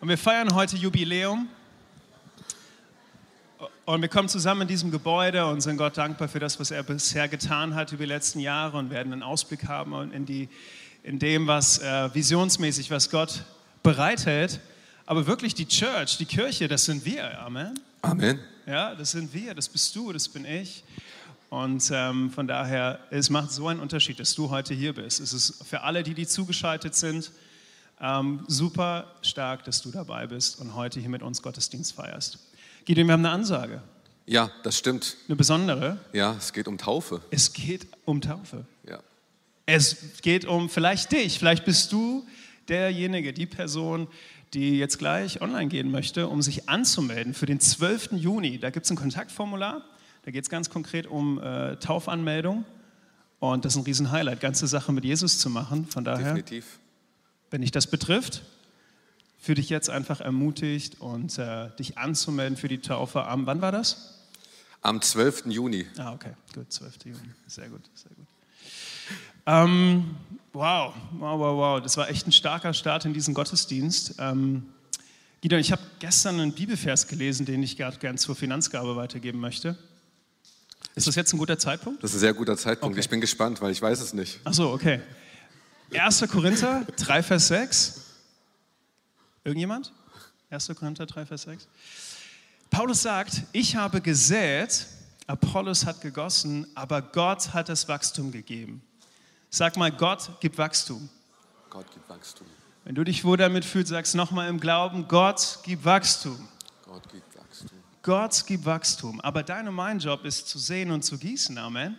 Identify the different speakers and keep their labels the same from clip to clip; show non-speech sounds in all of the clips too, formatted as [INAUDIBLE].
Speaker 1: Und wir feiern heute Jubiläum. Und wir kommen zusammen in diesem Gebäude und sind Gott dankbar für das, was er bisher getan hat über die letzten Jahre und werden einen Ausblick haben in, die, in dem, was äh, visionsmäßig, was Gott bereithält. Aber wirklich die Church, die Kirche, das sind wir. Amen.
Speaker 2: Amen.
Speaker 1: Ja, das sind wir, das bist du, das bin ich. Und ähm, von daher, es macht so einen Unterschied, dass du heute hier bist. Es ist für alle, die, die zugeschaltet sind, ähm, super stark, dass du dabei bist und heute hier mit uns Gottesdienst feierst. Gideon, wir haben eine Ansage.
Speaker 2: Ja, das stimmt.
Speaker 1: Eine besondere.
Speaker 2: Ja, es geht um Taufe.
Speaker 1: Es geht um Taufe.
Speaker 2: Ja.
Speaker 1: Es geht um vielleicht dich. Vielleicht bist du derjenige, die Person, die jetzt gleich online gehen möchte, um sich anzumelden für den 12. Juni. Da gibt es ein Kontaktformular. Da geht es ganz konkret um äh, Taufanmeldung. Und das ist ein Riesenhighlight, ganze Sache mit Jesus zu machen. Von daher.
Speaker 2: Definitiv.
Speaker 1: Wenn dich das betrifft, fühle dich jetzt einfach ermutigt und äh, dich anzumelden für die Taufe am, wann war das?
Speaker 2: Am 12. Juni.
Speaker 1: Ah, okay, gut, 12. Juni. Sehr gut, sehr gut. Ähm, wow, wow, wow, wow. Das war echt ein starker Start in diesen Gottesdienst. Ähm, Gideon, ich habe gestern einen Bibelvers gelesen, den ich gern zur Finanzgabe weitergeben möchte. Ist das jetzt ein guter Zeitpunkt?
Speaker 2: Das ist ein sehr guter Zeitpunkt.
Speaker 1: Okay.
Speaker 2: Ich bin gespannt, weil ich weiß es nicht.
Speaker 1: Ach so, okay. 1. Korinther 3, Vers 6. Irgendjemand? 1. Korinther 3, Vers 6. Paulus sagt, ich habe gesät, Apollos hat gegossen, aber Gott hat das Wachstum gegeben. Sag mal, Gott gibt Wachstum.
Speaker 2: Gott gibt Wachstum.
Speaker 1: Wenn du dich wohl damit fühlst, sagst nochmal im Glauben, Gott gibt Wachstum.
Speaker 2: Gott gibt Wachstum.
Speaker 1: Gott gibt Wachstum. Aber dein und mein Job ist zu sehen und zu gießen. Amen.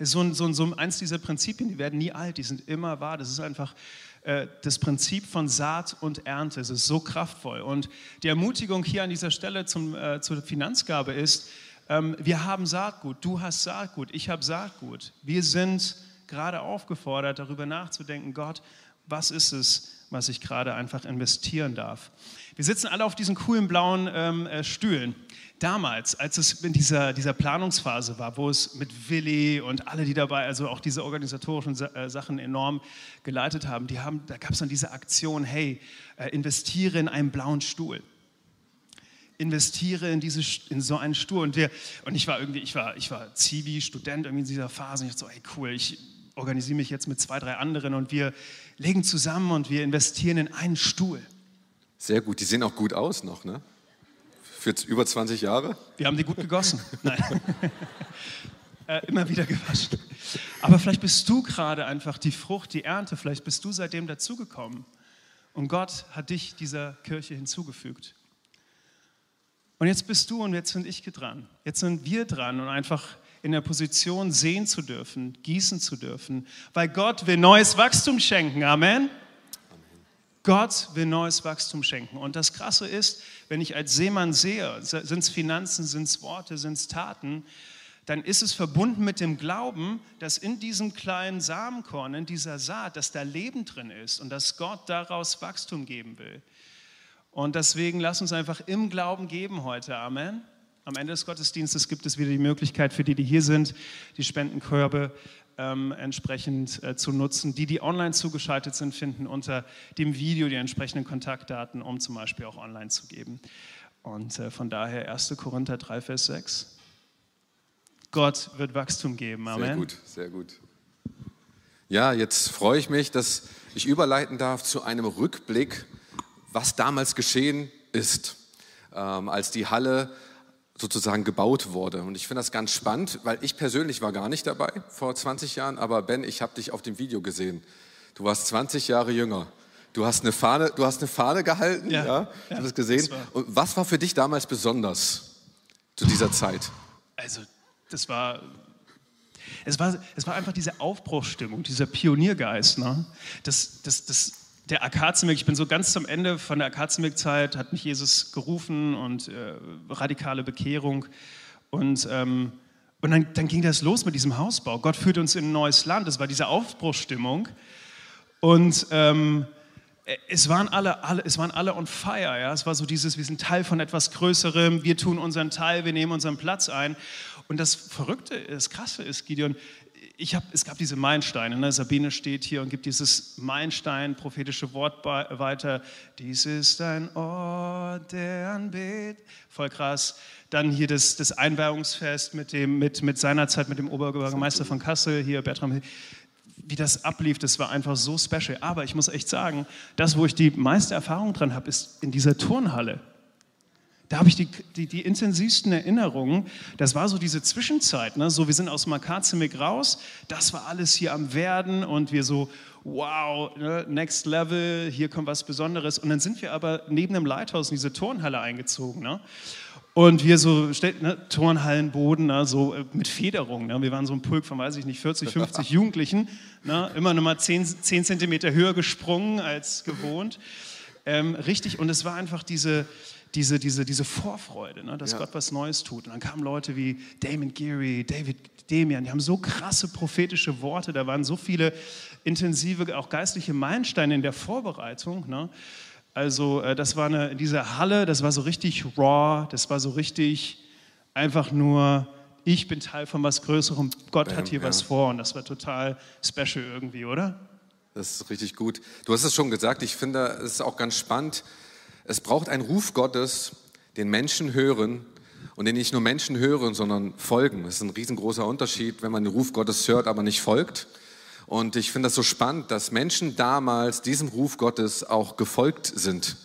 Speaker 1: Ist so, ein, so, ein, so eins dieser Prinzipien, die werden nie alt, die sind immer wahr. Das ist einfach äh, das Prinzip von Saat und Ernte. Es ist so kraftvoll. Und die Ermutigung hier an dieser Stelle zum, äh, zur Finanzgabe ist, ähm, wir haben Saatgut, du hast Saatgut, ich habe Saatgut. Wir sind gerade aufgefordert, darüber nachzudenken, Gott, was ist es, was ich gerade einfach investieren darf. Wir sitzen alle auf diesen coolen blauen ähm, äh, Stühlen. Damals, als es in dieser, dieser Planungsphase war, wo es mit Willi und alle, die dabei, also auch diese organisatorischen äh, Sachen enorm geleitet haben, die haben da gab es dann diese Aktion, hey, äh, investiere in einen blauen Stuhl investiere in, diese, in so einen Stuhl. Und, wir, und ich war irgendwie, ich war, ich war Zivi, Student irgendwie in dieser Phase. Und ich dachte so, ey cool, ich organisiere mich jetzt mit zwei, drei anderen und wir legen zusammen und wir investieren in einen Stuhl.
Speaker 2: Sehr gut, die sehen auch gut aus noch, ne? Für über 20 Jahre?
Speaker 1: Wir haben die gut gegossen. [LAUGHS] Nein. äh, immer wieder gewaschen. Aber vielleicht bist du gerade einfach die Frucht, die Ernte, vielleicht bist du seitdem dazugekommen. Und Gott hat dich dieser Kirche hinzugefügt. Und jetzt bist du und jetzt sind ich dran. Jetzt sind wir dran und einfach in der Position sehen zu dürfen, gießen zu dürfen, weil Gott will neues Wachstum schenken. Amen. Gott will neues Wachstum schenken. Und das Krasse ist, wenn ich als Seemann sehe, sind es Finanzen, sind es Worte, sind es Taten, dann ist es verbunden mit dem Glauben, dass in diesem kleinen Samenkorn, in dieser Saat, dass da Leben drin ist und dass Gott daraus Wachstum geben will. Und deswegen lass uns einfach im Glauben geben heute. Amen. Am Ende des Gottesdienstes gibt es wieder die Möglichkeit für die, die hier sind, die Spendenkörbe ähm, entsprechend äh, zu nutzen. Die, die online zugeschaltet sind, finden unter dem Video die entsprechenden Kontaktdaten, um zum Beispiel auch online zu geben. Und äh, von daher 1. Korinther 3, Vers 6. Gott wird Wachstum geben. Amen.
Speaker 2: Sehr gut, sehr gut. Ja, jetzt freue ich mich, dass ich überleiten darf zu einem Rückblick, was damals geschehen ist, ähm, als die Halle sozusagen gebaut wurde. Und ich finde das ganz spannend, weil ich persönlich war gar nicht dabei vor 20 Jahren, aber Ben, ich habe dich auf dem Video gesehen. Du warst 20 Jahre jünger. Du hast eine Fahne, du hast eine Fahne gehalten, ja, ja? ich habe das gesehen. Das Und was war für dich damals besonders zu dieser Zeit?
Speaker 1: Also, das war es war, es war einfach diese Aufbruchsstimmung, dieser Pioniergeist. Ne? Das, das, das, der Akazienweg, ich bin so ganz zum Ende von der Akazienweg-Zeit, hat mich Jesus gerufen und äh, radikale Bekehrung. Und, ähm, und dann, dann, ging das los mit diesem Hausbau. Gott führt uns in ein neues Land. Das war diese Aufbruchsstimmung. Und ähm, es waren alle, alle, es waren alle on fire. Ja? Es war so dieses, wir sind Teil von etwas Größerem, wir tun unseren Teil, wir nehmen unseren Platz ein. Und das Verrückte, das Krasse ist, Gideon, ich hab, es gab diese Meilensteine. Ne? Sabine steht hier und gibt dieses Meilenstein, prophetische Wort weiter. Dies ist ein Ort der Anbet. Voll krass. Dann hier das, das Einweihungsfest mit, dem, mit, mit seiner Zeit mit dem Oberbürgermeister von Kassel, hier Bertram. Wie das ablief, das war einfach so special. Aber ich muss echt sagen, das, wo ich die meiste Erfahrung dran habe, ist in dieser Turnhalle. Da habe ich die, die, die, intensivsten Erinnerungen. Das war so diese Zwischenzeit. Ne? So, wir sind aus Makazimik raus. Das war alles hier am Werden und wir so, wow, ne? next level, hier kommt was Besonderes. Und dann sind wir aber neben dem Leithaus in diese Turnhalle eingezogen. Ne? Und wir so, ne, Turnhallenboden, ne, so äh, mit Federung. Ne? Wir waren so ein Pulk von, weiß ich nicht, 40, 50 [LAUGHS] Jugendlichen. Ne? Immer nochmal 10, 10 Zentimeter höher gesprungen als gewohnt. Ähm, richtig, und es war einfach diese, diese, diese, diese Vorfreude, ne, dass ja. Gott was Neues tut. Und dann kamen Leute wie Damon Geary, David Demian, die haben so krasse prophetische Worte, da waren so viele intensive, auch geistliche Meilensteine in der Vorbereitung. Ne? Also äh, das war eine, diese Halle, das war so richtig raw, das war so richtig einfach nur, ich bin Teil von was Größerem, Gott Bam, hat hier ja. was vor und das war total special irgendwie, oder?
Speaker 2: Das ist richtig gut. Du hast es schon gesagt, ich finde, es ist auch ganz spannend, es braucht einen Ruf Gottes, den Menschen hören und den nicht nur Menschen hören, sondern folgen. Das ist ein riesengroßer Unterschied, wenn man den Ruf Gottes hört, aber nicht folgt. Und ich finde das so spannend, dass Menschen damals diesem Ruf Gottes auch gefolgt sind.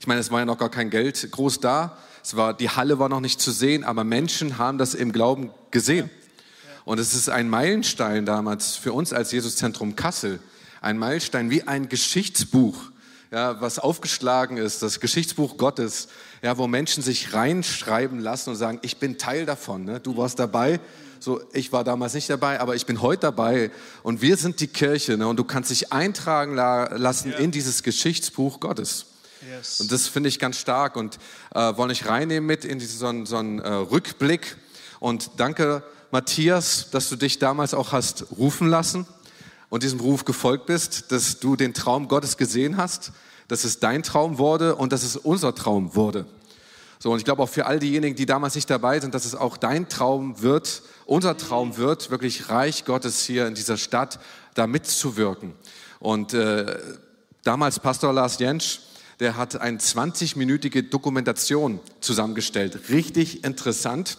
Speaker 2: Ich meine, es war ja noch gar kein Geld groß da. Es war, die Halle war noch nicht zu sehen, aber Menschen haben das im Glauben gesehen. Und es ist ein Meilenstein damals für uns als Jesuszentrum Kassel. Ein Meilenstein wie ein Geschichtsbuch ja, was aufgeschlagen ist, das Geschichtsbuch Gottes, ja, wo Menschen sich reinschreiben lassen und sagen, ich bin Teil davon, ne? du warst dabei, so, ich war damals nicht dabei, aber ich bin heute dabei und wir sind die Kirche ne? und du kannst dich eintragen la lassen ja. in dieses Geschichtsbuch Gottes. Yes. Und das finde ich ganz stark und äh, wollen ich reinnehmen mit in diesen, so einen, so einen äh, Rückblick und danke Matthias, dass du dich damals auch hast rufen lassen und diesem Ruf gefolgt bist, dass du den Traum Gottes gesehen hast, dass es dein Traum wurde und dass es unser Traum wurde. So, und ich glaube auch für all diejenigen, die damals nicht dabei sind, dass es auch dein Traum wird, unser Traum wird, wirklich Reich Gottes hier in dieser Stadt da mitzuwirken. Und äh, damals Pastor Lars Jentsch, der hat eine 20-minütige Dokumentation zusammengestellt. Richtig interessant.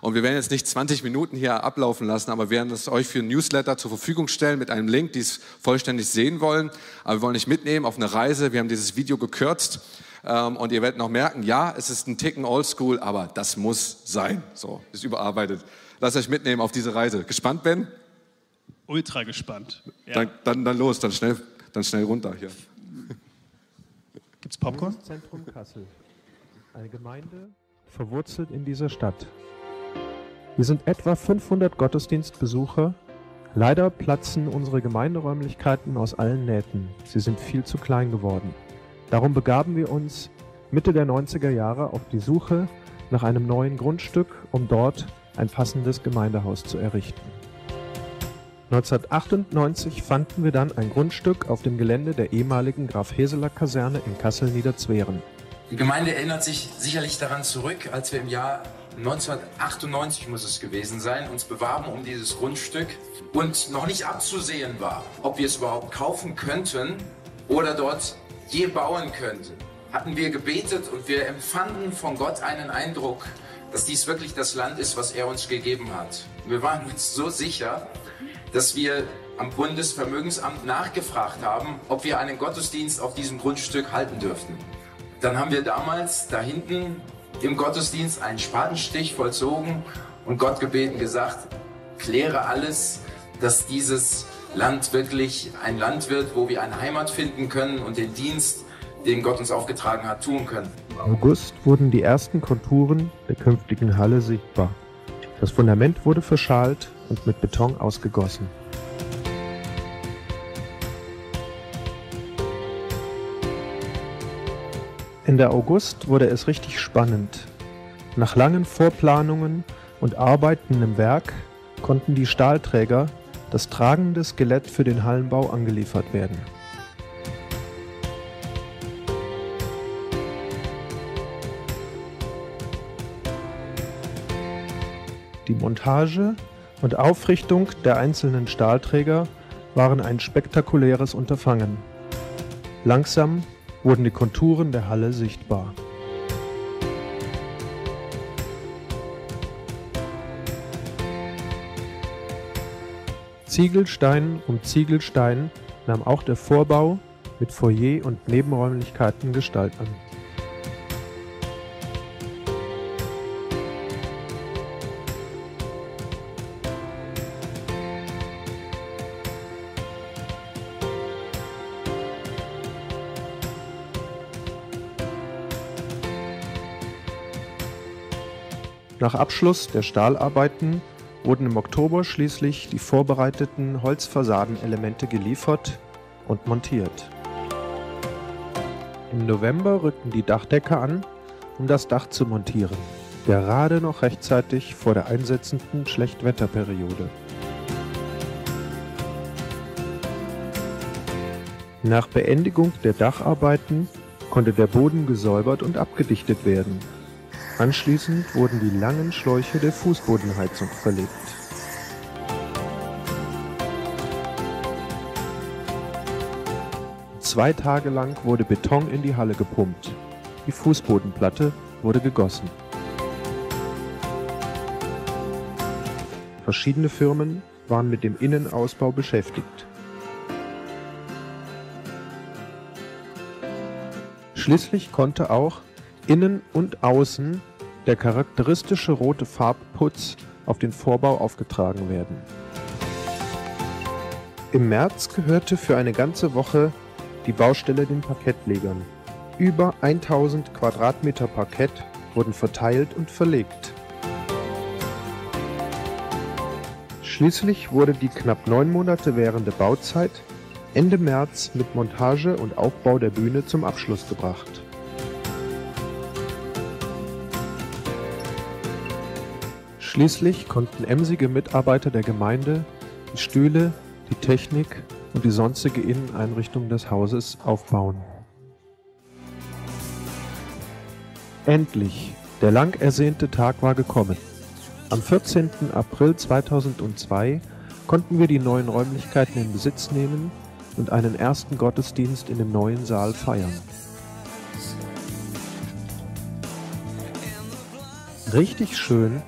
Speaker 2: Und wir werden jetzt nicht 20 Minuten hier ablaufen lassen, aber wir werden es euch für ein Newsletter zur Verfügung stellen mit einem Link, die es vollständig sehen wollen. Aber wir wollen euch mitnehmen auf eine Reise. Wir haben dieses Video gekürzt. Ähm, und ihr werdet noch merken, ja, es ist ein Ticken oldschool, aber das muss sein. So, ist überarbeitet. Lasst euch mitnehmen auf diese Reise. Gespannt, Ben?
Speaker 1: Ultra gespannt.
Speaker 2: Ja. Dann, dann, dann, los, dann schnell, dann schnell runter hier.
Speaker 1: Gibt's Popcorn?
Speaker 3: Zentrum Kassel. Eine Gemeinde verwurzelt in dieser Stadt. Wir sind etwa 500 Gottesdienstbesucher. Leider platzen unsere Gemeinderäumlichkeiten aus allen Nähten. Sie sind viel zu klein geworden. Darum begaben wir uns Mitte der 90er Jahre auf die Suche nach einem neuen Grundstück, um dort ein passendes Gemeindehaus zu errichten. 1998 fanden wir dann ein Grundstück auf dem Gelände der ehemaligen Graf Heseler Kaserne in Kassel-Niederzweren.
Speaker 4: Die Gemeinde erinnert sich sicherlich daran zurück, als wir im Jahr 1998 muss es gewesen sein, uns bewarben um dieses Grundstück und noch nicht abzusehen war, ob wir es überhaupt kaufen könnten oder dort je bauen könnten. Hatten wir gebetet und wir empfanden von Gott einen Eindruck, dass dies wirklich das Land ist, was er uns gegeben hat. Wir waren uns so sicher, dass wir am Bundesvermögensamt nachgefragt haben, ob wir einen Gottesdienst auf diesem Grundstück halten dürften. Dann haben wir damals da hinten im Gottesdienst einen Spatenstich vollzogen und Gott gebeten gesagt, kläre alles, dass dieses Land wirklich ein Land wird, wo wir eine Heimat finden können und den Dienst, den Gott uns aufgetragen hat, tun können.
Speaker 3: Im August wurden die ersten Konturen der künftigen Halle sichtbar. Das Fundament wurde verschalt und mit Beton ausgegossen. Ende August wurde es richtig spannend. Nach langen Vorplanungen und Arbeiten im Werk konnten die Stahlträger, das tragende Skelett für den Hallenbau, angeliefert werden. Die Montage und Aufrichtung der einzelnen Stahlträger waren ein spektakuläres Unterfangen. Langsam wurden die Konturen der Halle sichtbar. Ziegelstein um Ziegelstein nahm auch der Vorbau mit Foyer und Nebenräumlichkeiten Gestalt an. Nach Abschluss der Stahlarbeiten wurden im Oktober schließlich die vorbereiteten Holzfassadenelemente geliefert und montiert. Im November rückten die Dachdecker an, um das Dach zu montieren, gerade noch rechtzeitig vor der einsetzenden Schlechtwetterperiode. Nach Beendigung der Dacharbeiten konnte der Boden gesäubert und abgedichtet werden Anschließend wurden die langen Schläuche der Fußbodenheizung verlegt. Zwei Tage lang wurde Beton in die Halle gepumpt. Die Fußbodenplatte wurde gegossen. Verschiedene Firmen waren mit dem Innenausbau beschäftigt. Schließlich konnte auch innen und außen der charakteristische rote Farbputz auf den Vorbau aufgetragen werden. Im März gehörte für eine ganze Woche die Baustelle den Parkettlegern. Über 1000 Quadratmeter Parkett wurden verteilt und verlegt. Schließlich wurde die knapp neun Monate währende Bauzeit Ende März mit Montage und Aufbau der Bühne zum Abschluss gebracht. Schließlich konnten emsige Mitarbeiter der Gemeinde die Stühle, die Technik und die sonstige Inneneinrichtung des Hauses aufbauen. Endlich, der lang ersehnte Tag war gekommen. Am 14. April 2002 konnten wir die neuen Räumlichkeiten in Besitz nehmen und einen ersten Gottesdienst in dem neuen Saal feiern. Richtig schön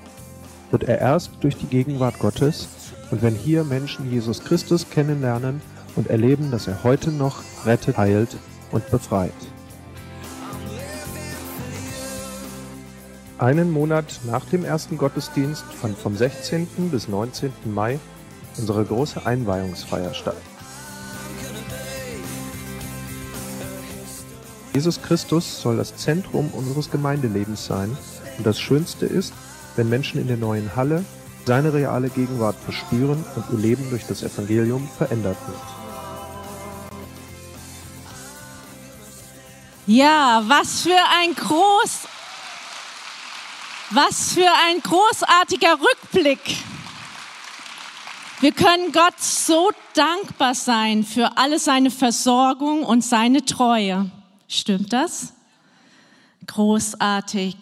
Speaker 3: wird er erst durch die Gegenwart Gottes und wenn hier Menschen Jesus Christus kennenlernen und erleben, dass er heute noch rettet, heilt und befreit. Einen Monat nach dem ersten Gottesdienst fand vom 16. bis 19. Mai unsere große Einweihungsfeier statt. Jesus Christus soll das Zentrum unseres Gemeindelebens sein und das Schönste ist, wenn Menschen in der neuen Halle seine reale Gegenwart verspüren und ihr Leben durch das Evangelium verändert wird.
Speaker 5: Ja, was für ein groß, was für ein großartiger Rückblick. Wir können Gott so dankbar sein für alle seine Versorgung und seine Treue. Stimmt das? Großartig.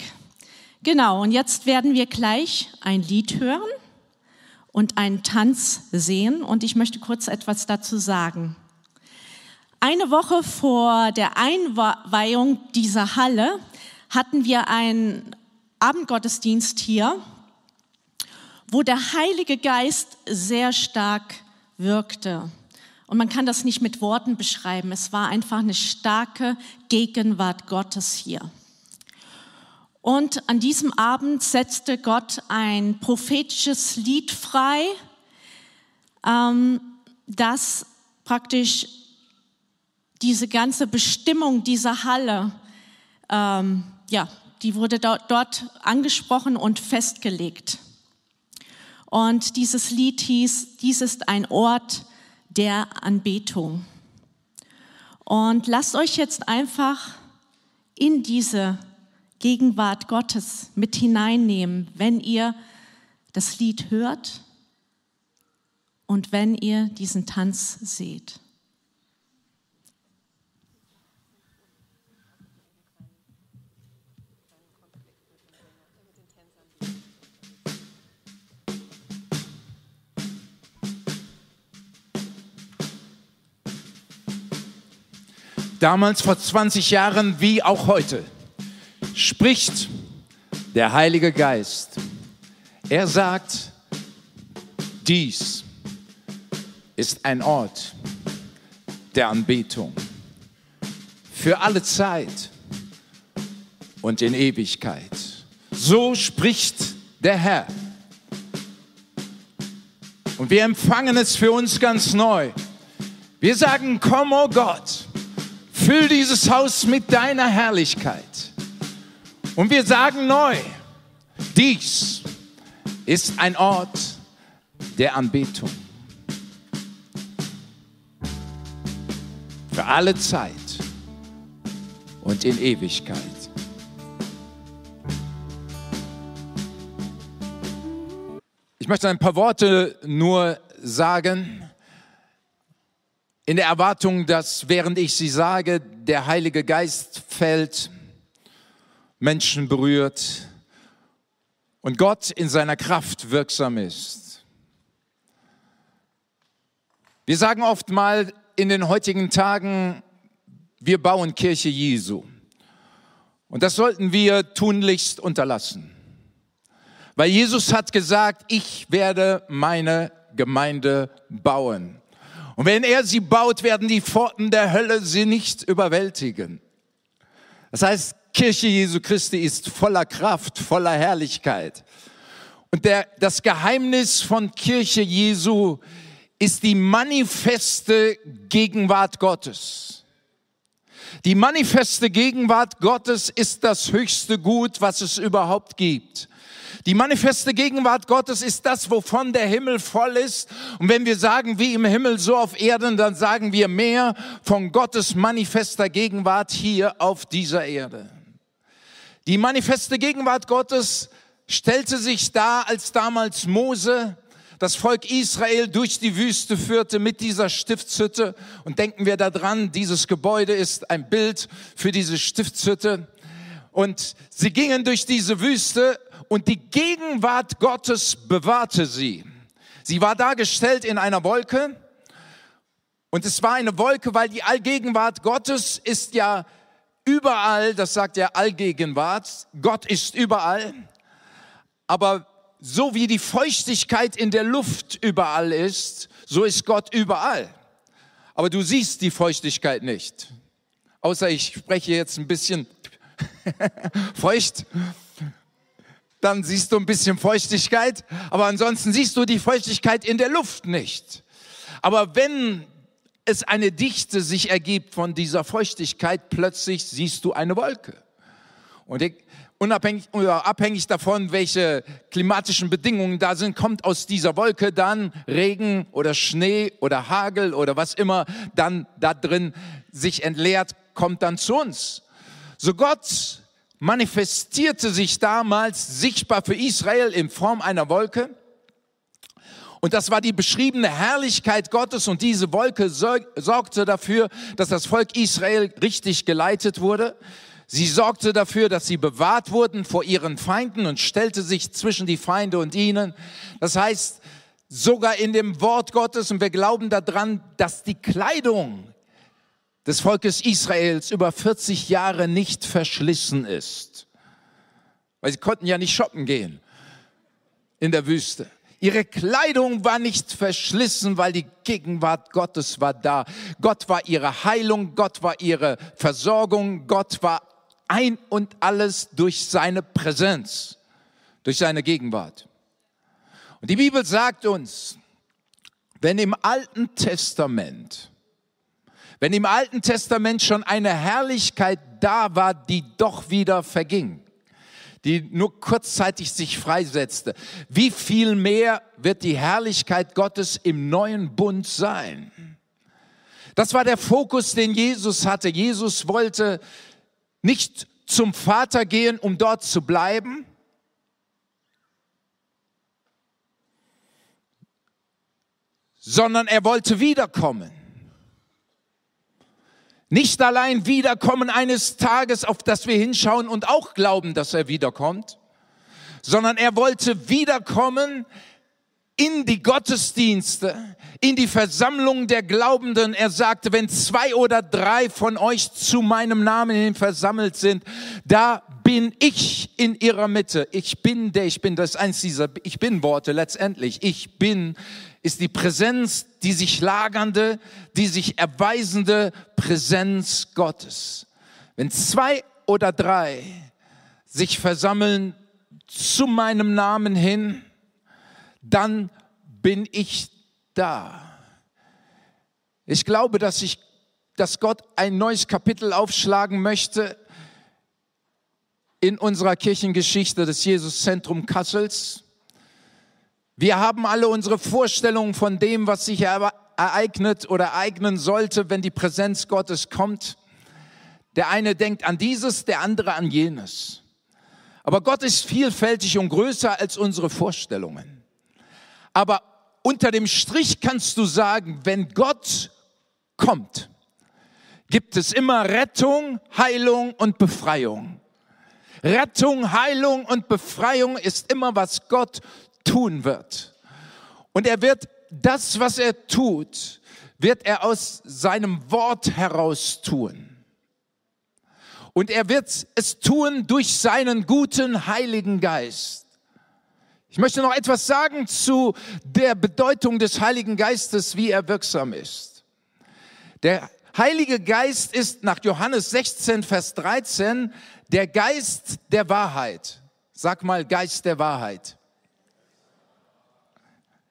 Speaker 5: Genau, und jetzt werden wir gleich ein Lied hören und einen Tanz sehen und ich möchte kurz etwas dazu sagen. Eine Woche vor der Einweihung dieser Halle hatten wir einen Abendgottesdienst hier, wo der Heilige Geist sehr stark wirkte. Und man kann das nicht mit Worten beschreiben. Es war einfach eine starke Gegenwart Gottes hier. Und an diesem Abend setzte Gott ein prophetisches Lied frei, ähm, das praktisch diese ganze Bestimmung dieser Halle, ähm, ja, die wurde dort, dort angesprochen und festgelegt. Und dieses Lied hieß, dies ist ein Ort der Anbetung. Und lasst euch jetzt einfach in diese Gegenwart Gottes mit hineinnehmen, wenn ihr das Lied hört und wenn ihr diesen Tanz seht.
Speaker 6: Damals vor 20 Jahren wie auch heute spricht der Heilige Geist. Er sagt, dies ist ein Ort der Anbetung für alle Zeit und in Ewigkeit. So spricht der Herr. Und wir empfangen es für uns ganz neu. Wir sagen, komm, oh Gott, füll dieses Haus mit deiner Herrlichkeit. Und wir sagen neu, dies ist ein Ort der Anbetung. Für alle Zeit und in Ewigkeit. Ich möchte ein paar Worte nur sagen, in der Erwartung, dass während ich sie sage, der Heilige Geist fällt, Menschen berührt und Gott in seiner Kraft wirksam ist. Wir sagen oft mal in den heutigen Tagen, wir bauen Kirche Jesu. Und das sollten wir tunlichst unterlassen. Weil Jesus hat gesagt, ich werde meine Gemeinde bauen. Und wenn er sie baut, werden die Pforten der Hölle sie nicht überwältigen. Das heißt, Kirche Jesu Christi ist voller Kraft, voller Herrlichkeit. Und der, das Geheimnis von Kirche Jesu ist die manifeste Gegenwart Gottes. Die manifeste Gegenwart Gottes ist das höchste Gut, was es überhaupt gibt. Die manifeste Gegenwart Gottes ist das, wovon der Himmel voll ist. Und wenn wir sagen, wie im Himmel, so auf Erden, dann sagen wir mehr von Gottes manifester Gegenwart hier auf dieser Erde. Die manifeste Gegenwart Gottes stellte sich dar, als damals Mose das Volk Israel durch die Wüste führte mit dieser Stiftshütte. Und denken wir daran, dieses Gebäude ist ein Bild für diese Stiftshütte. Und sie gingen durch diese Wüste und die Gegenwart Gottes bewahrte sie. Sie war dargestellt in einer Wolke und es war eine Wolke, weil die Allgegenwart Gottes ist ja überall, das sagt ja Allgegenwart, Gott ist überall, aber so wie die Feuchtigkeit in der Luft überall ist, so ist Gott überall. Aber du siehst die Feuchtigkeit nicht. Außer ich spreche jetzt ein bisschen [LAUGHS] feucht dann siehst du ein bisschen Feuchtigkeit, aber ansonsten siehst du die Feuchtigkeit in der Luft nicht. Aber wenn es eine Dichte sich ergibt von dieser Feuchtigkeit, plötzlich siehst du eine Wolke. Und unabhängig abhängig davon, welche klimatischen Bedingungen da sind, kommt aus dieser Wolke dann Regen oder Schnee oder Hagel oder was immer dann da drin sich entleert, kommt dann zu uns. So Gott manifestierte sich damals sichtbar für Israel in Form einer Wolke. Und das war die beschriebene Herrlichkeit Gottes und diese Wolke sorgte dafür, dass das Volk Israel richtig geleitet wurde. Sie sorgte dafür, dass sie bewahrt wurden vor ihren Feinden und stellte sich zwischen die Feinde und ihnen. Das heißt, sogar in dem Wort Gottes, und wir glauben daran, dass die Kleidung des Volkes Israels über 40 Jahre nicht verschlissen ist. Weil sie konnten ja nicht shoppen gehen in der Wüste. Ihre Kleidung war nicht verschlissen, weil die Gegenwart Gottes war da. Gott war ihre Heilung, Gott war ihre Versorgung, Gott war ein und alles durch seine Präsenz, durch seine Gegenwart. Und die Bibel sagt uns, wenn im Alten Testament wenn im Alten Testament schon eine Herrlichkeit da war, die doch wieder verging, die nur kurzzeitig sich freisetzte, wie viel mehr wird die Herrlichkeit Gottes im neuen Bund sein? Das war der Fokus, den Jesus hatte. Jesus wollte nicht zum Vater gehen, um dort zu bleiben, sondern er wollte wiederkommen. Nicht allein wiederkommen eines Tages, auf das wir hinschauen und auch glauben, dass er wiederkommt, sondern er wollte wiederkommen in die Gottesdienste, in die Versammlung der Glaubenden. Er sagte, wenn zwei oder drei von euch zu meinem Namen hin versammelt sind, da bin ich in ihrer Mitte. Ich bin der, ich bin das eins dieser Ich bin Worte letztendlich. Ich bin ist die Präsenz, die sich lagernde, die sich erweisende Präsenz Gottes. Wenn zwei oder drei sich versammeln zu meinem Namen hin, dann bin ich da. Ich glaube, dass ich, dass Gott ein neues Kapitel aufschlagen möchte in unserer Kirchengeschichte des Jesuszentrum Kassels. Wir haben alle unsere Vorstellungen von dem, was sich ereignet oder ereignen sollte, wenn die Präsenz Gottes kommt. Der eine denkt an dieses, der andere an jenes. Aber Gott ist vielfältig und größer als unsere Vorstellungen. Aber unter dem Strich kannst du sagen, wenn Gott kommt, gibt es immer Rettung, Heilung und Befreiung. Rettung, Heilung und Befreiung ist immer, was Gott tun wird. Und er wird das, was er tut, wird er aus seinem Wort heraus tun. Und er wird es tun durch seinen guten Heiligen Geist. Ich möchte noch etwas sagen zu der Bedeutung des Heiligen Geistes, wie er wirksam ist. Der Heilige Geist ist nach Johannes 16, Vers 13 der Geist der Wahrheit. Sag mal Geist der Wahrheit.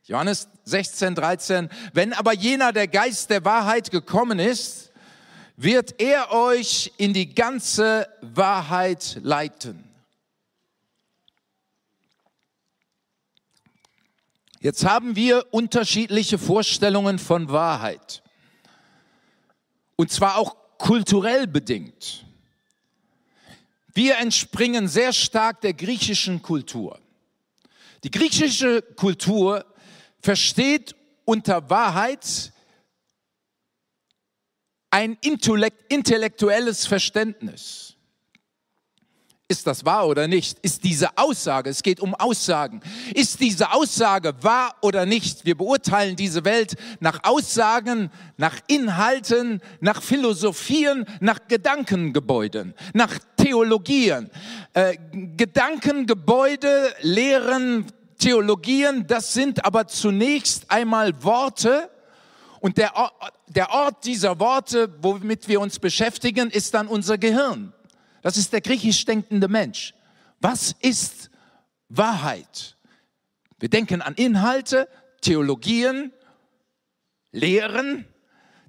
Speaker 6: Johannes 16, 13. Wenn aber jener der Geist der Wahrheit gekommen ist, wird er euch in die ganze Wahrheit leiten. Jetzt haben wir unterschiedliche Vorstellungen von Wahrheit. Und zwar auch kulturell bedingt. Wir entspringen sehr stark der griechischen Kultur. Die griechische Kultur versteht unter Wahrheit ein intellektuelles Verständnis. Ist das wahr oder nicht? Ist diese Aussage, es geht um Aussagen, ist diese Aussage wahr oder nicht? Wir beurteilen diese Welt nach Aussagen, nach Inhalten, nach Philosophien, nach Gedankengebäuden, nach Theologien. Äh, Gedankengebäude, Lehren, Theologien, das sind aber zunächst einmal Worte, und der der Ort dieser Worte, womit wir uns beschäftigen, ist dann unser Gehirn. Das ist der griechisch denkende Mensch. Was ist Wahrheit? Wir denken an Inhalte, Theologien, Lehren,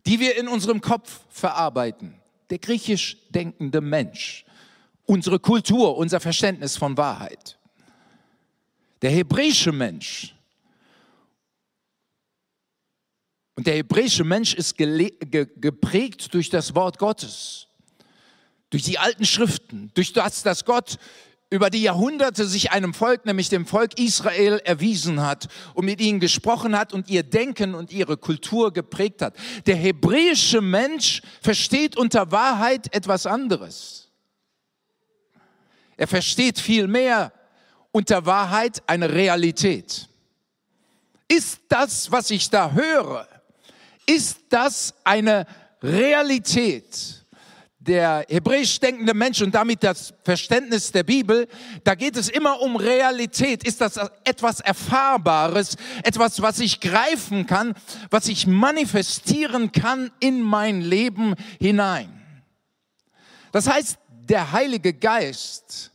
Speaker 6: die wir in unserem Kopf verarbeiten. Der griechisch denkende Mensch. Unsere Kultur, unser Verständnis von Wahrheit. Der hebräische Mensch. Und der hebräische Mensch ist geprägt durch das Wort Gottes durch die alten Schriften, durch das, dass Gott über die Jahrhunderte sich einem Volk, nämlich dem Volk Israel, erwiesen hat und mit ihnen gesprochen hat und ihr Denken und ihre Kultur geprägt hat. Der hebräische Mensch versteht unter Wahrheit etwas anderes. Er versteht viel mehr unter Wahrheit eine Realität. Ist das, was ich da höre, ist das eine Realität? der hebräisch denkende Mensch und damit das Verständnis der Bibel, da geht es immer um Realität. Ist das etwas Erfahrbares, etwas, was ich greifen kann, was ich manifestieren kann in mein Leben hinein? Das heißt, der Heilige Geist,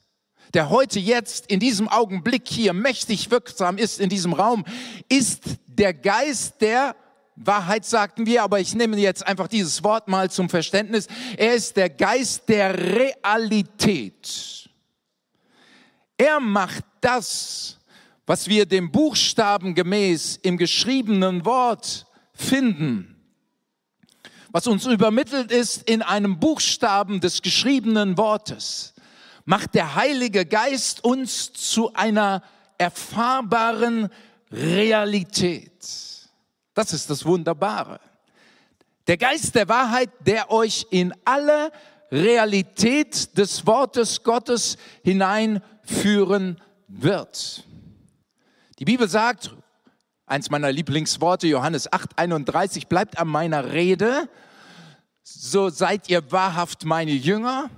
Speaker 6: der heute jetzt in diesem Augenblick hier mächtig wirksam ist in diesem Raum, ist der Geist der Wahrheit sagten wir, aber ich nehme jetzt einfach dieses Wort mal zum Verständnis. Er ist der Geist der Realität. Er macht das, was wir dem Buchstaben gemäß im geschriebenen Wort finden, was uns übermittelt ist in einem Buchstaben des geschriebenen Wortes, macht der Heilige Geist uns zu einer erfahrbaren Realität. Das ist das Wunderbare. Der Geist der Wahrheit, der euch in alle Realität des Wortes Gottes hineinführen wird. Die Bibel sagt, Eins meiner Lieblingsworte, Johannes 8, 31, bleibt an meiner Rede, so seid ihr wahrhaft meine Jünger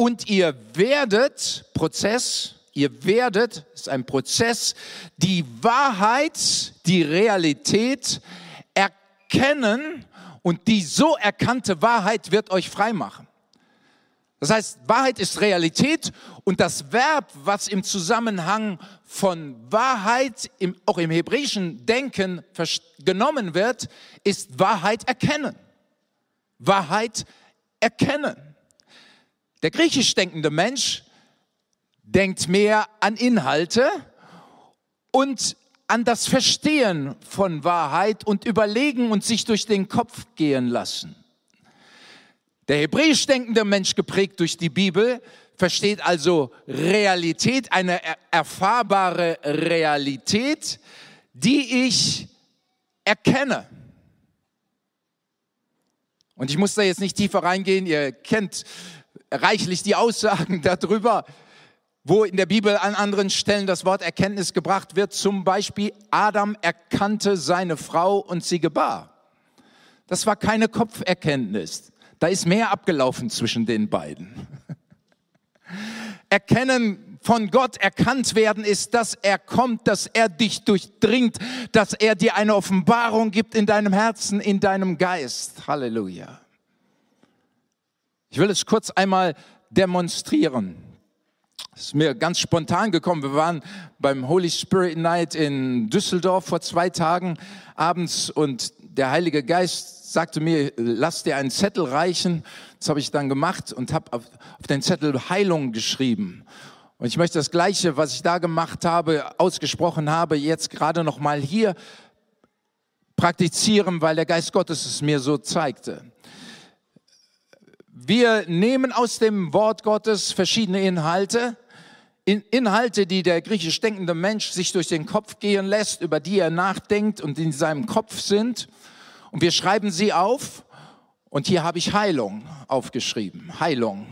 Speaker 6: und ihr werdet, Prozess, ihr werdet, ist ein Prozess, die Wahrheit, die Realität erkennen und die so erkannte Wahrheit wird euch frei machen. Das heißt, Wahrheit ist Realität und das Verb, was im Zusammenhang von Wahrheit, im, auch im hebräischen Denken genommen wird, ist Wahrheit erkennen. Wahrheit erkennen. Der griechisch denkende Mensch denkt mehr an Inhalte und an das Verstehen von Wahrheit und überlegen und sich durch den Kopf gehen lassen. Der hebräisch denkende Mensch, geprägt durch die Bibel, versteht also Realität, eine erfahrbare Realität, die ich erkenne. Und ich muss da jetzt nicht tiefer reingehen, ihr kennt reichlich die Aussagen [LAUGHS] darüber, wo in der Bibel an anderen Stellen das Wort Erkenntnis gebracht wird. Zum Beispiel, Adam erkannte seine Frau und sie gebar. Das war keine Kopferkenntnis. Da ist mehr abgelaufen zwischen den beiden. [LAUGHS] Erkennen von Gott erkannt werden ist, dass er kommt, dass er dich durchdringt, dass er dir eine Offenbarung gibt in deinem Herzen, in deinem Geist. Halleluja. Ich will es kurz einmal demonstrieren. Es ist mir ganz spontan gekommen. Wir waren beim Holy Spirit Night in Düsseldorf vor zwei Tagen abends und der Heilige Geist sagte mir, lass dir einen Zettel reichen. Das habe ich dann gemacht und habe auf, auf den Zettel Heilung geschrieben. Und ich möchte das Gleiche, was ich da gemacht habe, ausgesprochen habe, jetzt gerade noch mal hier praktizieren, weil der Geist Gottes es mir so zeigte. Wir nehmen aus dem Wort Gottes verschiedene Inhalte, Inhalte, die der griechisch denkende Mensch sich durch den Kopf gehen lässt, über die er nachdenkt und in seinem Kopf sind. Und wir schreiben sie auf und hier habe ich Heilung aufgeschrieben. Heilung.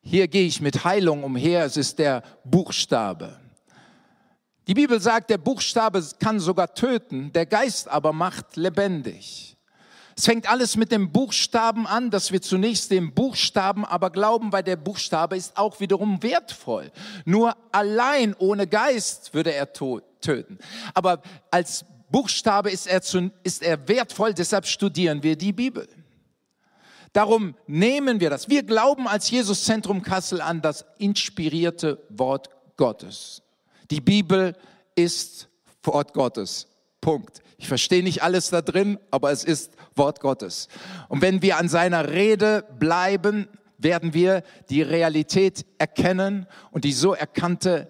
Speaker 6: Hier gehe ich mit Heilung umher. Es ist der Buchstabe. Die Bibel sagt, der Buchstabe kann sogar töten, der Geist aber macht lebendig. Es fängt alles mit dem Buchstaben an, dass wir zunächst dem Buchstaben aber glauben, weil der Buchstabe ist auch wiederum wertvoll. Nur allein ohne Geist würde er töten. Aber als Buchstabe ist er, zu, ist er wertvoll, deshalb studieren wir die Bibel. Darum nehmen wir das. Wir glauben als Jesuszentrum Kassel an das inspirierte Wort Gottes. Die Bibel ist Wort Gottes. Punkt. Ich verstehe nicht alles da drin, aber es ist Wort Gottes. Und wenn wir an seiner Rede bleiben, werden wir die Realität erkennen und die so erkannte,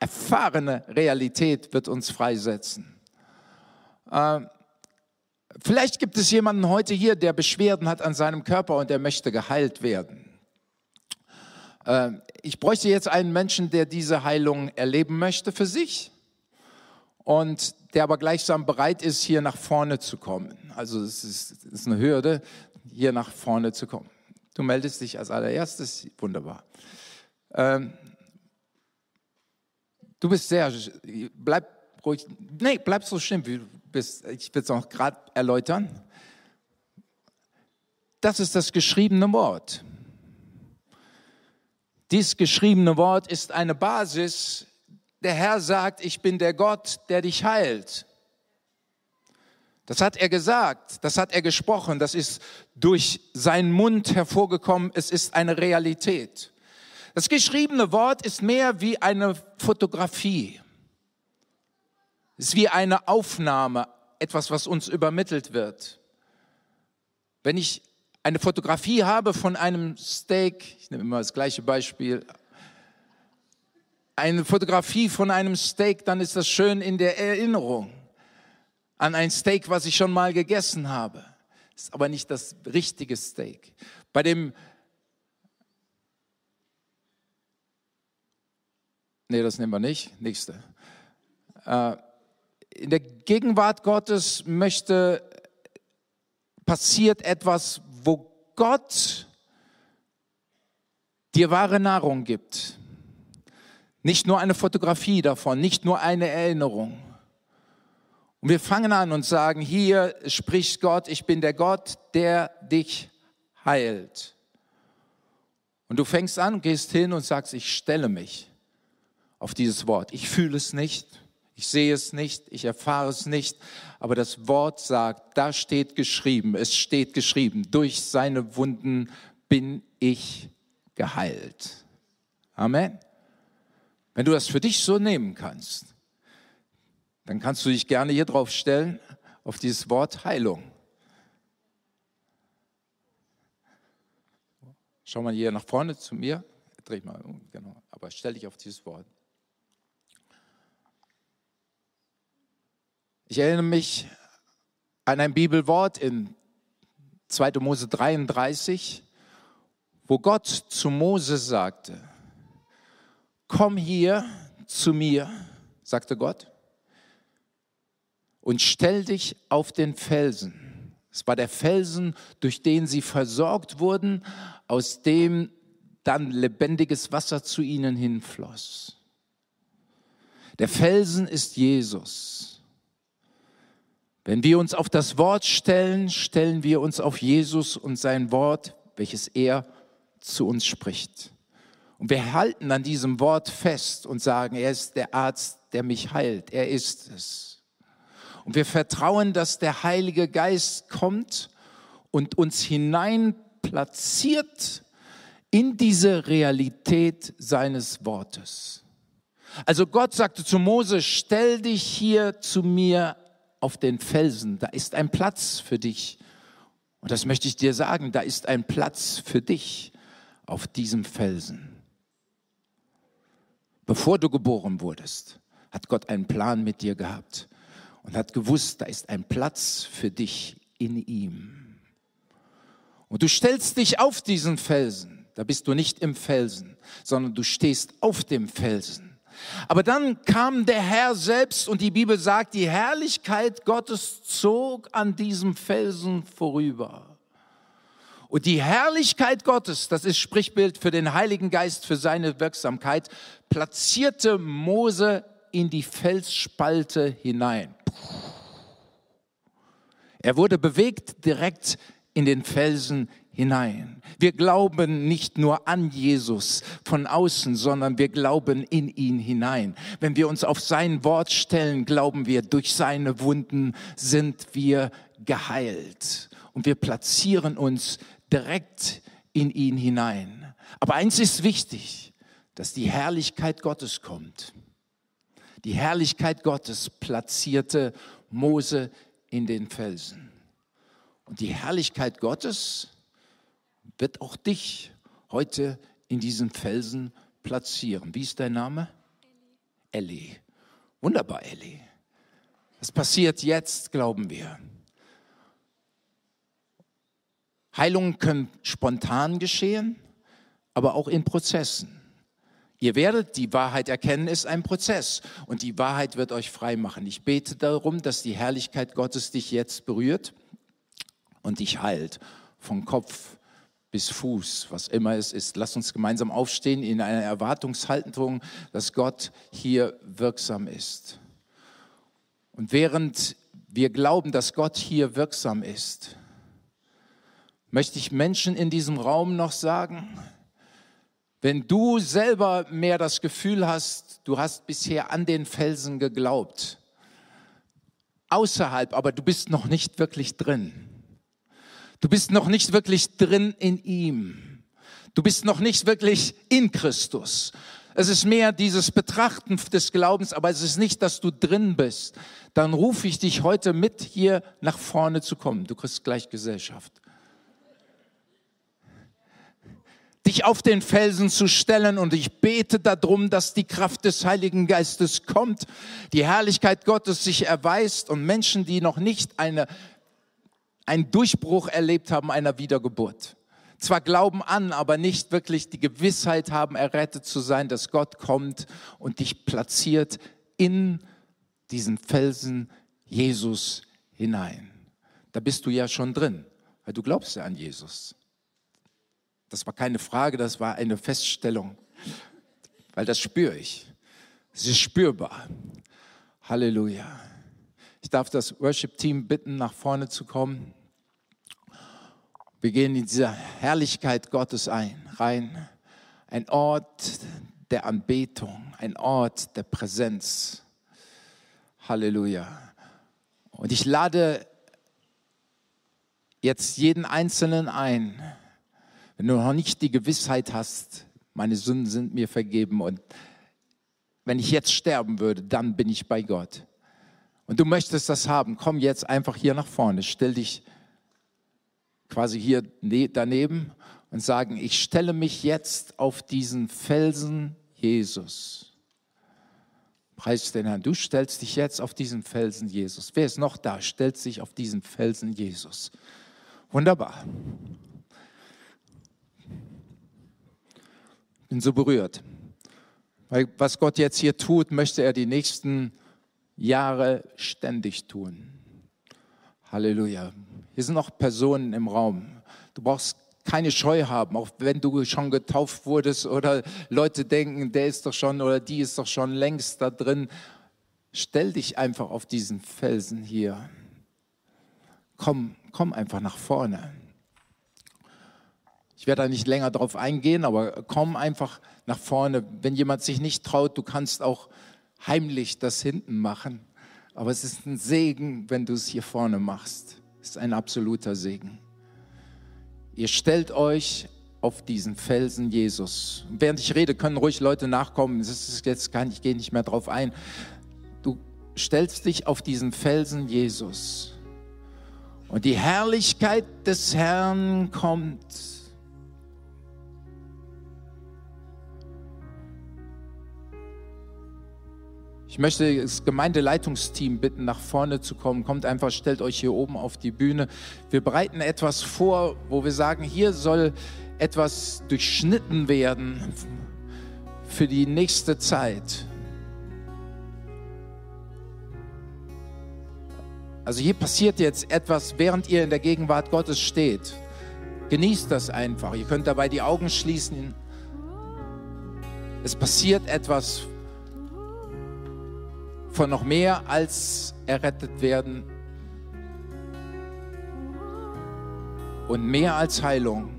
Speaker 6: erfahrene Realität wird uns freisetzen. Äh, vielleicht gibt es jemanden heute hier, der Beschwerden hat an seinem Körper und der möchte geheilt werden. Äh, ich bräuchte jetzt einen Menschen, der diese Heilung erleben möchte für sich und der aber gleichsam bereit ist, hier nach vorne zu kommen. Also es ist, es ist eine Hürde, hier nach vorne zu kommen. Du meldest dich als allererstes, wunderbar. Ähm, du bist sehr, bleib ruhig, nee, bleib so schlimm, wie du bist. Ich will es noch gerade erläutern. Das ist das geschriebene Wort. Dies geschriebene Wort ist eine Basis. Der Herr sagt, ich bin der Gott, der dich heilt. Das hat er gesagt, das hat er gesprochen, das ist durch seinen Mund hervorgekommen, es ist eine Realität. Das geschriebene Wort ist mehr wie eine Fotografie. Es ist wie eine Aufnahme, etwas, was uns übermittelt wird. Wenn ich eine Fotografie habe von einem Steak, ich nehme immer das gleiche Beispiel, eine Fotografie von einem Steak, dann ist das schön in der Erinnerung an ein Steak, was ich schon mal gegessen habe. Ist aber nicht das richtige Steak. Bei dem Nee, das nehmen wir nicht. Nächste. Äh, in der Gegenwart Gottes möchte, passiert etwas, wo Gott dir wahre Nahrung gibt. Nicht nur eine Fotografie davon, nicht nur eine Erinnerung. Und wir fangen an und sagen, hier spricht Gott, ich bin der Gott, der dich heilt. Und du fängst an, gehst hin und sagst, ich stelle mich auf dieses Wort. Ich fühle es nicht, ich sehe es nicht, ich erfahre es nicht, aber das Wort sagt, da steht geschrieben, es steht geschrieben, durch seine Wunden bin ich geheilt. Amen. Wenn du das für dich so nehmen kannst, dann kannst du dich gerne hier drauf stellen, auf dieses Wort Heilung. Schau mal hier nach vorne zu mir. Dreh mal um, genau. Aber stell dich auf dieses Wort. Ich erinnere mich an ein Bibelwort in 2. Mose 33, wo Gott zu Mose sagte, komm hier zu mir, sagte Gott, und stell dich auf den Felsen. Es war der Felsen, durch den sie versorgt wurden, aus dem dann lebendiges Wasser zu ihnen hinfloss. Der Felsen ist Jesus. Wenn wir uns auf das Wort stellen, stellen wir uns auf Jesus und sein Wort, welches er zu uns spricht. Und wir halten an diesem Wort fest und sagen, er ist der Arzt, der mich heilt. Er ist es. Und wir vertrauen, dass der Heilige Geist kommt und uns hinein platziert in diese Realität seines Wortes. Also Gott sagte zu Mose, stell dich hier zu mir auf den Felsen, da ist ein Platz für dich. Und das möchte ich dir sagen, da ist ein Platz für dich auf diesem Felsen. Bevor du geboren wurdest, hat Gott einen Plan mit dir gehabt und hat gewusst, da ist ein Platz für dich in ihm. Und du stellst dich auf diesen Felsen. Da bist du nicht im Felsen, sondern du stehst auf dem Felsen. Aber dann kam der Herr selbst und die Bibel sagt, die Herrlichkeit Gottes zog an diesem Felsen vorüber. Und die Herrlichkeit Gottes, das ist Sprichbild für den Heiligen Geist, für seine Wirksamkeit, platzierte Mose in die Felsspalte hinein. Er wurde bewegt direkt in den Felsen hinein. Wir glauben nicht nur an Jesus von außen, sondern wir glauben in ihn hinein. Wenn wir uns auf sein Wort stellen, glauben wir, durch seine Wunden sind wir geheilt. Und wir platzieren uns direkt in ihn hinein. Aber eins ist wichtig, dass die Herrlichkeit Gottes kommt. Die Herrlichkeit Gottes platzierte Mose in den Felsen. Und die Herrlichkeit Gottes wird auch dich heute in diesen Felsen platzieren. Wie ist dein Name? Ellie. Wunderbar, Ellie. Das passiert jetzt, glauben wir. Heilungen können spontan geschehen, aber auch in Prozessen. Ihr werdet die Wahrheit erkennen, ist ein Prozess und die Wahrheit wird euch frei machen. Ich bete darum, dass die Herrlichkeit Gottes dich jetzt berührt und dich heilt, von Kopf bis Fuß, was immer es ist. Lass uns gemeinsam aufstehen in einer Erwartungshaltung, dass Gott hier wirksam ist. Und während wir glauben, dass Gott hier wirksam ist, möchte ich Menschen in diesem Raum noch sagen, wenn du selber mehr das Gefühl hast, du hast bisher an den Felsen geglaubt, außerhalb, aber du bist noch nicht wirklich drin. Du bist noch nicht wirklich drin in ihm. Du bist noch nicht wirklich in Christus. Es ist mehr dieses Betrachten des Glaubens, aber es ist nicht, dass du drin bist. Dann rufe ich dich heute mit, hier nach vorne zu kommen. Du kriegst gleich Gesellschaft. Dich auf den Felsen zu stellen und ich bete darum, dass die Kraft des Heiligen Geistes kommt, die Herrlichkeit Gottes sich erweist und Menschen, die noch nicht eine, einen Durchbruch erlebt haben einer Wiedergeburt, zwar glauben an, aber nicht wirklich die Gewissheit haben, errettet zu sein, dass Gott kommt und dich platziert in diesen Felsen Jesus hinein. Da bist du ja schon drin, weil du glaubst ja an Jesus. Das war keine Frage, das war eine Feststellung, weil das spüre ich. Es ist spürbar. Halleluja. Ich darf das Worship-Team bitten, nach vorne zu kommen. Wir gehen in diese Herrlichkeit Gottes ein, rein. Ein Ort der Anbetung, ein Ort der Präsenz. Halleluja. Und ich lade jetzt jeden Einzelnen ein, wenn du noch nicht die Gewissheit hast, meine Sünden sind mir vergeben und wenn ich jetzt sterben würde, dann bin ich bei Gott. Und du möchtest das haben, komm jetzt einfach hier nach vorne, stell dich quasi hier ne-, daneben und sagen, ich stelle mich jetzt auf diesen Felsen Jesus. Preis den Herrn. Du stellst dich jetzt auf diesen Felsen Jesus. Wer ist noch da? Stellt sich auf diesen Felsen Jesus. Wunderbar. Bin so berührt. Weil was Gott jetzt hier tut, möchte er die nächsten Jahre ständig tun. Halleluja. Hier sind noch Personen im Raum. Du brauchst keine Scheu haben, auch wenn du schon getauft wurdest oder Leute denken, der ist doch schon oder die ist doch schon längst da drin. Stell dich einfach auf diesen Felsen hier. Komm, komm einfach nach vorne. Ich werde da nicht länger drauf eingehen, aber komm einfach nach vorne. Wenn jemand sich nicht traut, du kannst auch heimlich das hinten machen. Aber es ist ein Segen, wenn du es hier vorne machst. Es ist ein absoluter Segen. Ihr stellt euch auf diesen Felsen Jesus. während ich rede, können ruhig Leute nachkommen. Das ist jetzt gar nicht, ich gehe nicht mehr drauf ein. Du stellst dich auf diesen Felsen Jesus. Und die Herrlichkeit des Herrn kommt. Ich möchte das Gemeindeleitungsteam bitten, nach vorne zu kommen. Kommt einfach, stellt euch hier oben auf die Bühne. Wir bereiten etwas vor, wo wir sagen, hier soll etwas durchschnitten werden für die nächste Zeit. Also hier passiert jetzt etwas, während ihr in der Gegenwart Gottes steht. Genießt das einfach. Ihr könnt dabei die Augen schließen. Es passiert etwas von noch mehr als errettet werden und mehr als Heilung.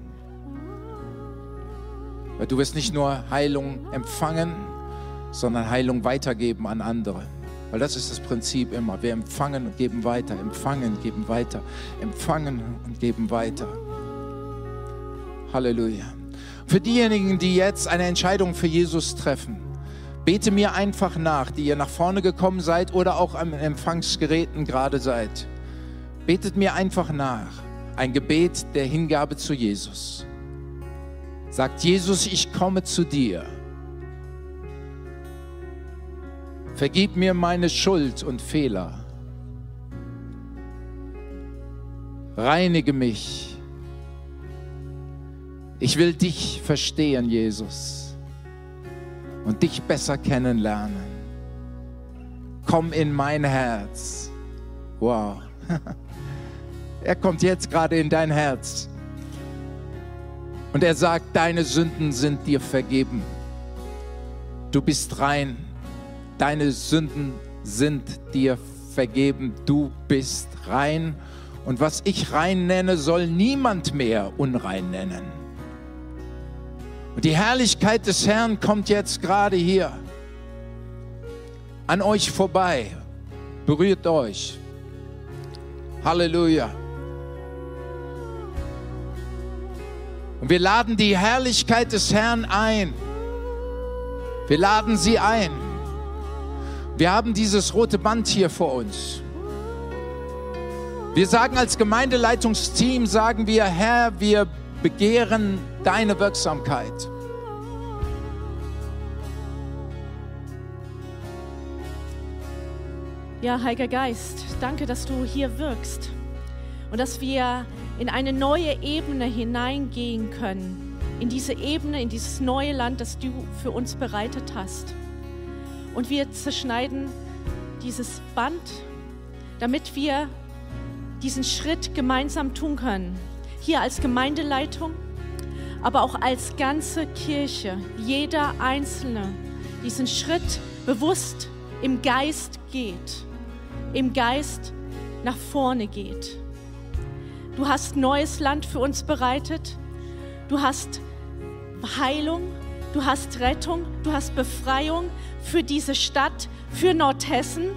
Speaker 6: Weil du wirst nicht nur Heilung empfangen, sondern Heilung weitergeben an andere. Weil das ist das Prinzip immer. Wir empfangen und geben weiter, empfangen, geben weiter, empfangen und geben weiter. Halleluja. Für diejenigen, die jetzt eine Entscheidung für Jesus treffen, Bete mir einfach nach, die ihr nach vorne gekommen seid oder auch am Empfangsgeräten gerade seid. Betet mir einfach nach. Ein Gebet der Hingabe zu Jesus. Sagt Jesus, ich komme zu dir. Vergib mir meine Schuld und Fehler. Reinige mich. Ich will dich verstehen, Jesus und dich besser kennenlernen. Komm in mein Herz. Wow. [LAUGHS] Er kommt jetzt gerade in dein Herz. Und er sagt, deine Sünden sind dir vergeben. Du bist rein. Deine Sünden sind dir vergeben. Du bist rein. Und was ich rein nenne, soll niemand mehr unrein nennen. Und die Herrlichkeit des Herrn kommt jetzt gerade hier an euch vorbei. Berührt euch. Halleluja. Und wir laden die Herrlichkeit des Herrn ein. Wir laden sie ein. Wir haben dieses rote Band hier vor uns. Wir sagen als Gemeindeleitungsteam, sagen wir, Herr, wir begehren deine Wirksamkeit.
Speaker 5: Ja, Heiliger Geist, danke, dass du hier wirkst und dass wir in eine neue Ebene hineingehen können, in diese Ebene, in dieses neue Land, das du für uns bereitet hast. Und wir zerschneiden dieses Band, damit wir diesen Schritt gemeinsam tun können. Hier als Gemeindeleitung, aber auch als ganze Kirche, jeder Einzelne diesen Schritt bewusst im Geist geht im Geist nach vorne geht. Du hast neues Land für uns bereitet. Du hast Heilung, du hast Rettung, du hast Befreiung für diese Stadt, für Nordhessen.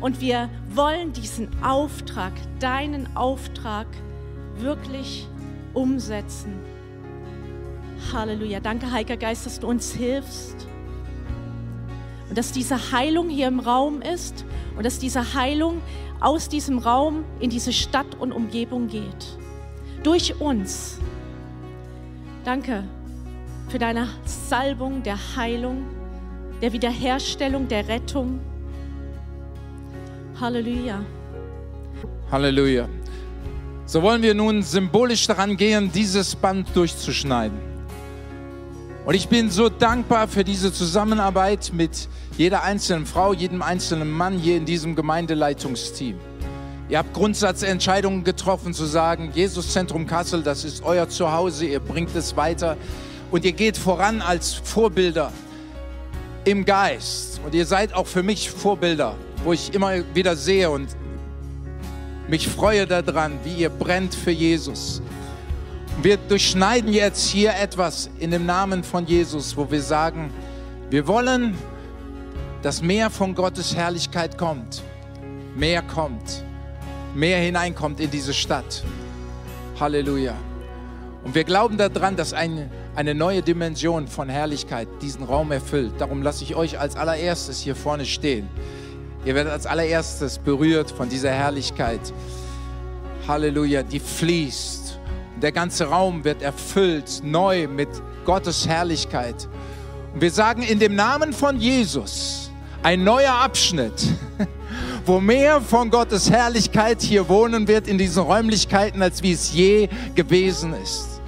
Speaker 5: Und wir wollen diesen Auftrag, deinen Auftrag wirklich umsetzen. Halleluja. Danke, Heiliger Geist, dass du uns hilfst. Und dass diese Heilung hier im Raum ist und dass diese Heilung aus diesem Raum in diese Stadt und Umgebung geht. Durch uns. Danke für deine Salbung der Heilung, der Wiederherstellung, der Rettung. Halleluja.
Speaker 6: Halleluja. So wollen wir nun symbolisch daran gehen, dieses Band durchzuschneiden. Und ich bin so dankbar für diese Zusammenarbeit mit jeder einzelnen Frau, jedem einzelnen Mann hier in diesem Gemeindeleitungsteam. Ihr habt Grundsatzentscheidungen getroffen zu sagen, Jesuszentrum Kassel, das ist euer Zuhause, ihr bringt es weiter und ihr geht voran als Vorbilder im Geist. Und ihr seid auch für mich Vorbilder, wo ich immer wieder sehe und mich freue daran, wie ihr brennt für Jesus. Wir durchschneiden jetzt hier etwas in dem Namen von Jesus, wo wir sagen, wir wollen, dass mehr von Gottes Herrlichkeit kommt. Mehr kommt. Mehr hineinkommt in diese Stadt. Halleluja. Und wir glauben daran, dass eine, eine neue Dimension von Herrlichkeit diesen Raum erfüllt. Darum lasse ich euch als allererstes hier vorne stehen. Ihr werdet als allererstes berührt von dieser Herrlichkeit. Halleluja, die fließt. Der ganze Raum wird erfüllt neu mit Gottes Herrlichkeit. Und wir sagen in dem Namen von Jesus, ein neuer Abschnitt, [LAUGHS] wo mehr von Gottes Herrlichkeit hier wohnen wird in diesen Räumlichkeiten, als wie es je gewesen ist.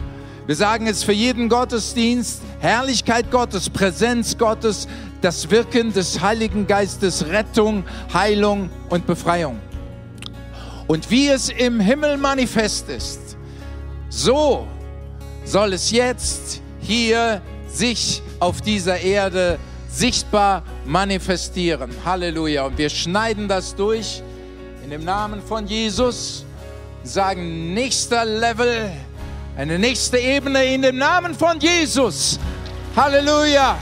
Speaker 6: Wir sagen es für jeden Gottesdienst, Herrlichkeit Gottes, Präsenz Gottes, das Wirken des Heiligen Geistes, Rettung, Heilung und Befreiung. Und wie es im Himmel manifest ist, so soll es jetzt hier sich auf dieser Erde sichtbar manifestieren. Halleluja. Und wir schneiden das durch in dem Namen von Jesus, sagen nächster Level, eine nächste Ebene in dem Namen von Jesus. Halleluja.